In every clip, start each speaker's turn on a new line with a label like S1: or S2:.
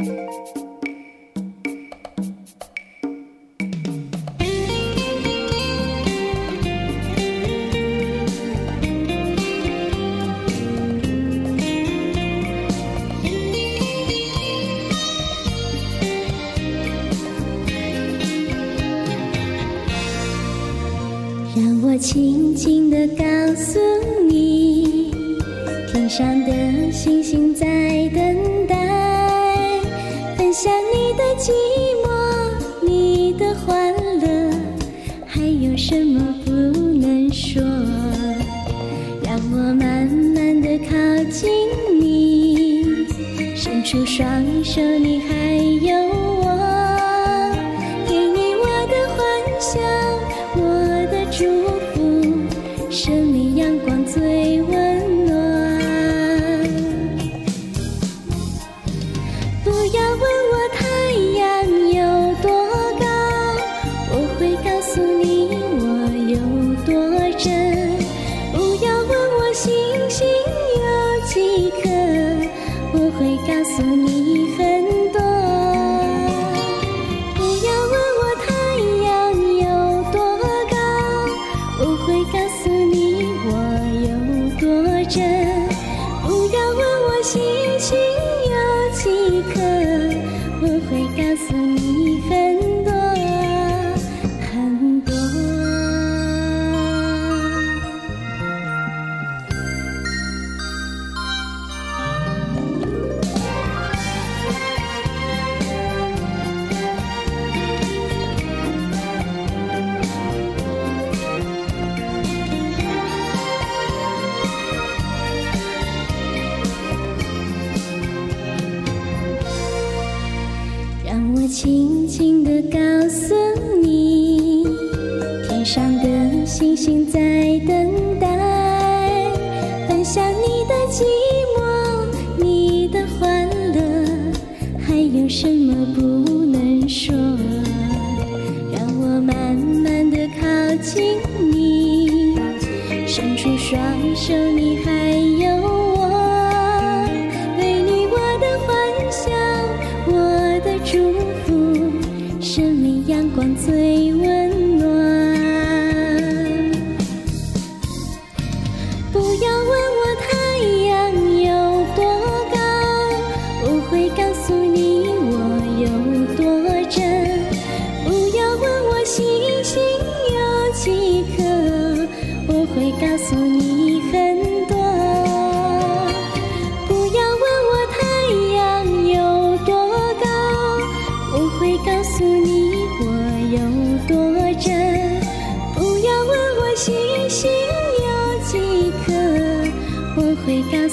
S1: 让我轻轻地告诉你，天上的星星在。什么不能说？让我慢慢的靠近你，伸出双手，你还真。不要问我星星我轻轻地告诉你，天上的星星在等待，分享你的寂寞，你的欢乐，还有什么不能说？让我慢慢地靠近你，伸出双手，你还不要问我太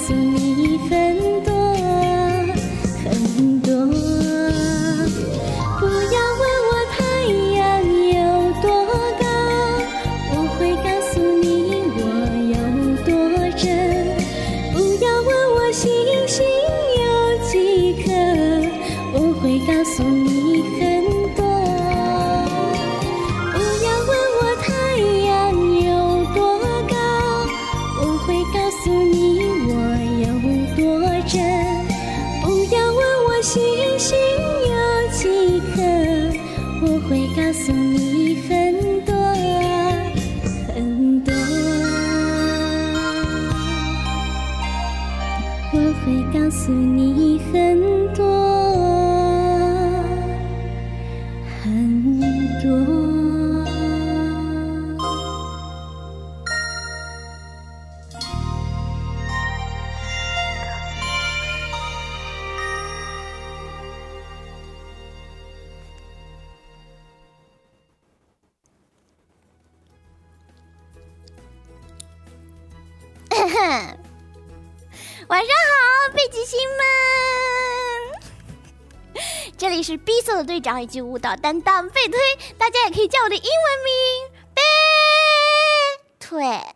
S1: 会告星星有几颗，我会告诉你很多很多。我会告诉你很多很多。
S2: 晚上好，北极星们！这里是 B 色的队长以及舞蹈担当贝推，大家也可以叫我的英文名贝推。